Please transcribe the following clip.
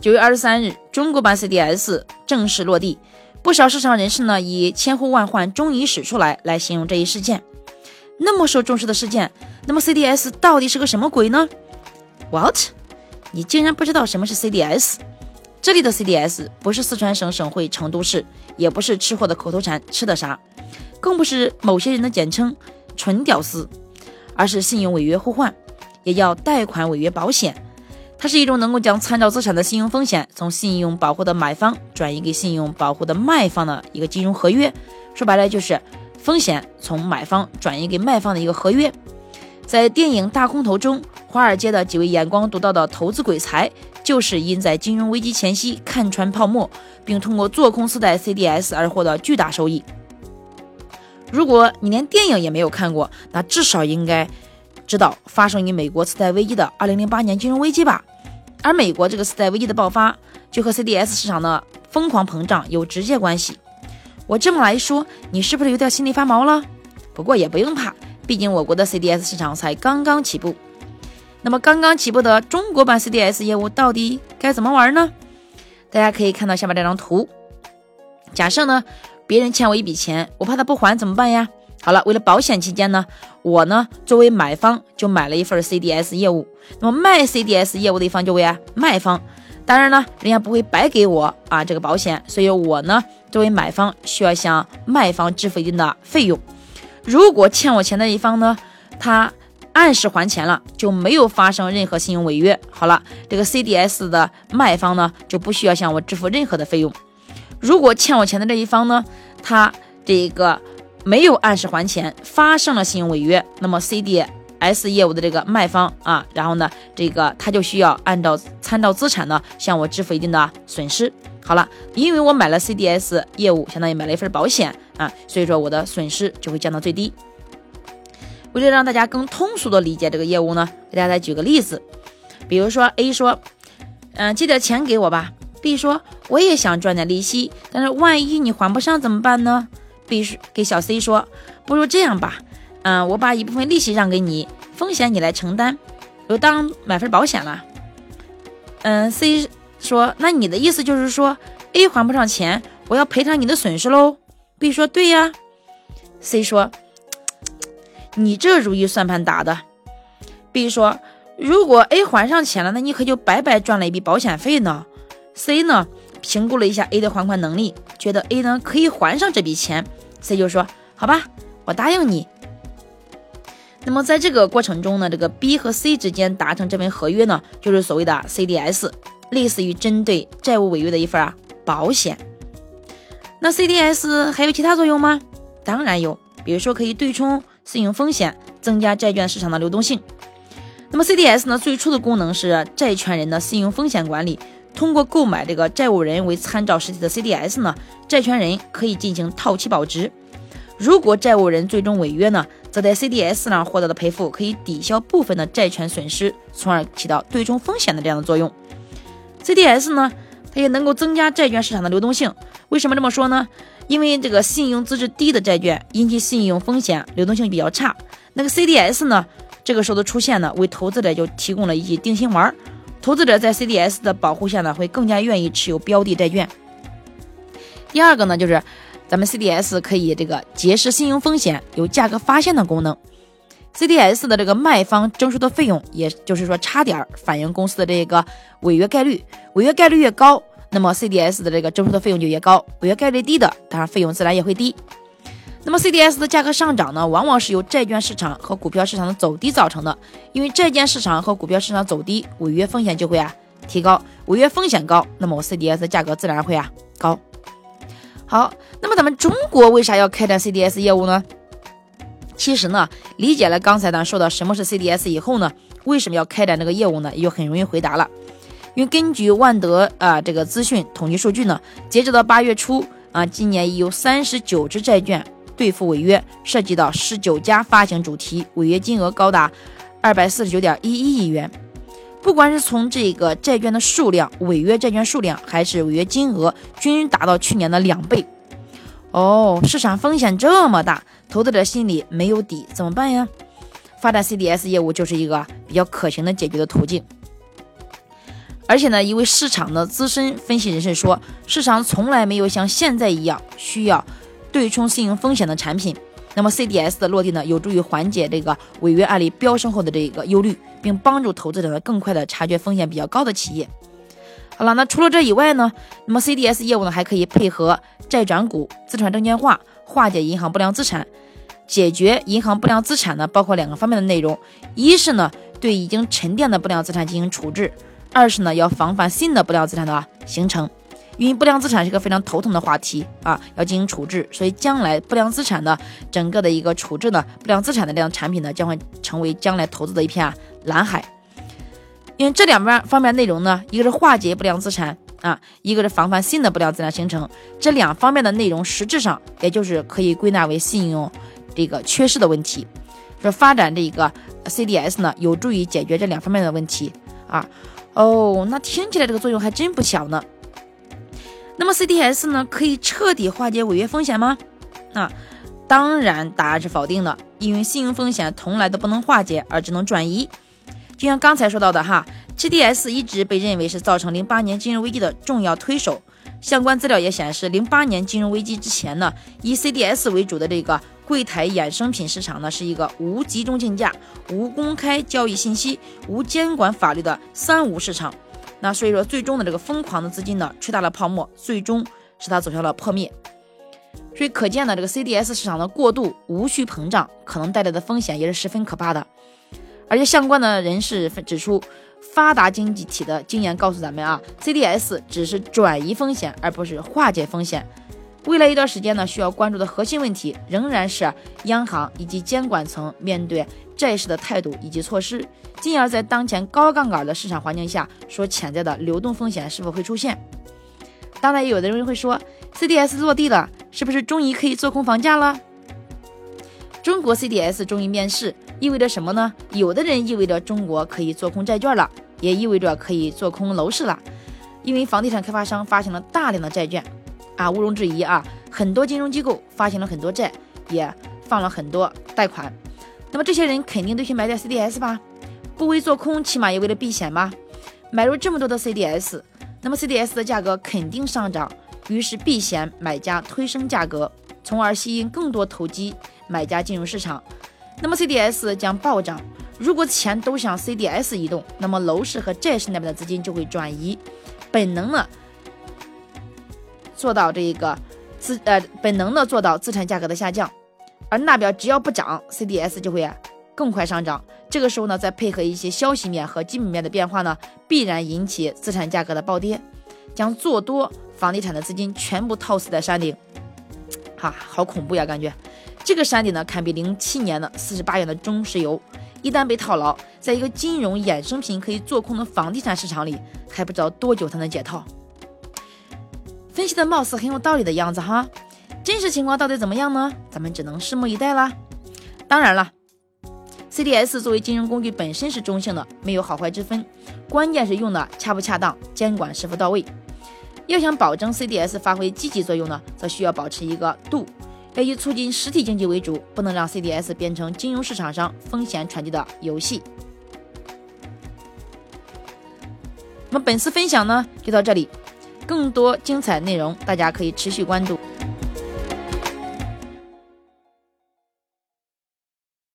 九月二十三日，中国版 CDS 正式落地，不少市场人士呢以“千呼万唤终于使出来”来形容这一事件。那么受重视的事件，那么 CDS 到底是个什么鬼呢？What？你竟然不知道什么是 CDS？这里的 CDS 不是四川省省会成都市，也不是吃货的口头禅“吃的啥”，更不是某些人的简称“纯屌丝”，而是信用违约互换，也叫贷款违约保险。它是一种能够将参照资产的信用风险从信用保护的买方转移给信用保护的卖方的一个金融合约。说白了就是。风险从买方转移给卖方的一个合约，在电影《大空头》中，华尔街的几位眼光独到的投资鬼才，就是因在金融危机前夕看穿泡沫，并通过做空次贷 CDS 而获得巨大收益。如果你连电影也没有看过，那至少应该知道发生于美国次贷危机的2008年金融危机吧？而美国这个次贷危机的爆发，就和 CDS 市场的疯狂膨胀有直接关系。我这么来说，你是不是有点心里发毛了？不过也不用怕，毕竟我国的 CDS 市场才刚刚起步。那么刚刚起步的中国版 CDS 业务到底该怎么玩呢？大家可以看到下面这张图。假设呢，别人欠我一笔钱，我怕他不还怎么办呀？好了，为了保险起见呢，我呢作为买方就买了一份 CDS 业务。那么卖 CDS 业务的一方就为啊卖方。当然呢，人家不会白给我啊这个保险，所以我呢作为买方需要向卖方支付一定的费用。如果欠我钱的一方呢，他按时还钱了，就没有发生任何信用违约。好了，这个 CDS 的卖方呢就不需要向我支付任何的费用。如果欠我钱的这一方呢，他这个没有按时还钱，发生了信用违约，那么 CD。S 业务的这个卖方啊，然后呢，这个他就需要按照参照资产呢，向我支付一定的损失。好了，因为我买了 CDS 业务，相当于买了一份保险啊，所以说我的损失就会降到最低。为了让大家更通俗的理解这个业务呢，给大家再举个例子，比如说 A 说，嗯，借点钱给我吧。B 说，我也想赚点利息，但是万一你还不上怎么办呢？B 说给小 C 说，不如这样吧。嗯，我把一部分利息让给你，风险你来承担，就当买份保险了。嗯，C 说，那你的意思就是说，A 还不上钱，我要赔偿你的损失喽？B 说，对呀。C 说，你这如意算盘打的。B 说，如果 A 还上钱了，那你可就白白赚了一笔保险费呢。C 呢，评估了一下 A 的还款能力，觉得 A 呢可以还上这笔钱。C 就说，好吧，我答应你。那么在这个过程中呢，这个 B 和 C 之间达成这份合约呢，就是所谓的 CDS，类似于针对债务违约的一份啊保险。那 CDS 还有其他作用吗？当然有，比如说可以对冲信用风险，增加债券市场的流动性。那么 CDS 呢，最初的功能是债权人的信用风险管理，通过购买这个债务人为参照实体的 CDS 呢，债权人可以进行套期保值。如果债务人最终违约呢，则在 CDS 上获得的赔付可以抵消部分的债权损失，从而起到对冲风险的这样的作用。CDS 呢，它也能够增加债券市场的流动性。为什么这么说呢？因为这个信用资质低的债券因其信用风险流动性比较差，那个 CDS 呢，这个时候的出现呢，为投资者就提供了一剂定心丸。投资者在 CDS 的保护下呢，会更加愿意持有标的债券。第二个呢，就是。咱们 CDS 可以这个揭示信用风险，有价格发现的功能。CDS 的这个卖方征收的费用，也就是说差点反映公司的这个违约概率。违约概率越高，那么 CDS 的这个征收的费用就越高；违约概率低的，当然费用自然也会低。那么 CDS 的价格上涨呢，往往是由债券市场和股票市场的走低造成的。因为债券市场和股票市场走低，违约风险就会啊提高，违约风险高，那么我 CDS 的价格自然会啊高。好，那么咱们中国为啥要开展 CDS 业务呢？其实呢，理解了刚才咱说的什么是 CDS 以后呢，为什么要开展这个业务呢？也就很容易回答了。因为根据万德啊这个资讯统计数据呢，截止到八月初啊，今年已有三十九只债券兑付违约，涉及到十九家发行主题，违约金额高达二百四十九点一一亿元。不管是从这个债券的数量、违约债券数量，还是违约金额，均达到去年的两倍。哦，市场风险这么大，投资者心里没有底，怎么办呀？发展 CDS 业务就是一个比较可行的解决的途径。而且呢，一位市场的资深分析人士说，市场从来没有像现在一样需要对冲信用风险的产品。那么 CDS 的落地呢，有助于缓解这个违约案例飙升后的这个忧虑，并帮助投资者呢更快的察觉风险比较高的企业。好了，那除了这以外呢，那么 CDS 业务呢还可以配合债转股、资产证券化，化解银行不良资产。解决银行不良资产呢，包括两个方面的内容：一是呢对已经沉淀的不良资产进行处置；二是呢要防范新的不良资产的形成。因为不良资产是个非常头疼的话题啊，要进行处置，所以将来不良资产的整个的一个处置呢，不良资产的这样产品呢，将会成为将来投资的一片蓝海。因为这两边方面内容呢，一个是化解不良资产啊，一个是防范新的不良资产形成，这两方面的内容实质上也就是可以归纳为信用。这个缺失的问题，说发展这个 CDS 呢，有助于解决这两方面的问题啊。哦，那听起来这个作用还真不小呢。那么 CDS 呢，可以彻底化解违约风险吗？啊，当然答案是否定的，因为信用风险从来都不能化解，而只能转移。就像刚才说到的哈，CDS 一直被认为是造成零八年金融危机的重要推手。相关资料也显示，零八年金融危机之前呢，以 CDS 为主的这个柜台衍生品市场呢，是一个无集中竞价、无公开交易信息、无监管法律的三无市场。那所以说，最终的这个疯狂的资金呢，吹大了泡沫，最终使它走向了破灭。所以可见呢，这个 CDS 市场的过度无序膨胀可能带来的风险也是十分可怕的。而且相关的人士指出。发达经济体的经验告诉咱们啊，CDS 只是转移风险，而不是化解风险。未来一段时间呢，需要关注的核心问题仍然是央行以及监管层面对债市的态度以及措施，进而，在当前高杠杆的市场环境下所潜在的流动风险是否会出现。当然，也有的人会说，CDS 落地了，是不是终于可以做空房价了？中国 CDS 终于面世。意味着什么呢？有的人意味着中国可以做空债券了，也意味着可以做空楼市了，因为房地产开发商发行了大量的债券，啊，毋庸置疑啊，很多金融机构发行了很多债，也放了很多贷款，那么这些人肯定都去买点 CDS 吧，不为做空，起码也为了避险吧。买入这么多的 CDS，那么 CDS 的价格肯定上涨，于是避险买家推升价格，从而吸引更多投机买家进入市场。那么 CDS 将暴涨，如果钱都向 CDS 移动，那么楼市和债市那边的资金就会转移，本能呢做到这个资呃本能的做到资产价格的下降，而那边只要不涨，CDS 就会更快上涨。这个时候呢，再配合一些消息面和基本面的变化呢，必然引起资产价格的暴跌，将做多房地产的资金全部套死在山顶。哈，好恐怖呀，感觉。这个山顶呢，堪比零七年的四十八元的中石油。一旦被套牢，在一个金融衍生品可以做空的房地产市场里，还不知道多久才能解套。分析的貌似很有道理的样子哈，真实情况到底怎么样呢？咱们只能拭目以待啦。当然了，CDS 作为金融工具本身是中性的，没有好坏之分，关键是用的恰不恰当，监管是否到位。要想保证 CDS 发挥积极作用呢，则需要保持一个度。要以促进实体经济为主，不能让 CDS 变成金融市场上风险传递的游戏。那么本次分享呢，就到这里，更多精彩内容大家可以持续关注。